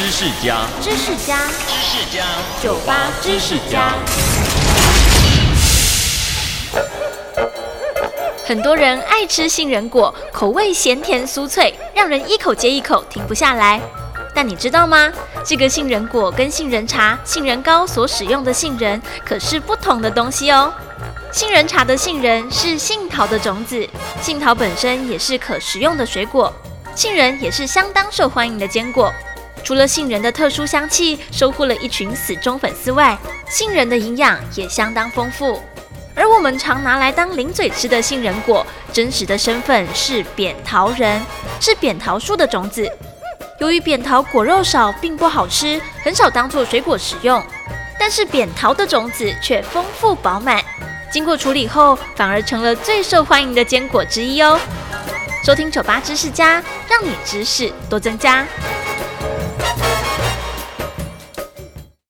知识家，知识家，知识家，酒吧知识家。很多人爱吃杏仁果，口味咸甜酥脆，让人一口接一口停不下来。但你知道吗？这个杏仁果跟杏仁茶、杏仁糕所使用的杏仁可是不同的东西哦。杏仁茶的杏仁是杏桃的种子，杏桃本身也是可食用的水果，杏仁也是相当受欢迎的坚果。除了杏仁的特殊香气收获了一群死忠粉丝外，杏仁的营养也相当丰富。而我们常拿来当零嘴吃的杏仁果，真实的身份是扁桃仁，是扁桃树的种子。由于扁桃果肉少，并不好吃，很少当做水果食用。但是扁桃的种子却丰富饱满，经过处理后，反而成了最受欢迎的坚果之一哦。收听酒吧知识家，让你知识多增加。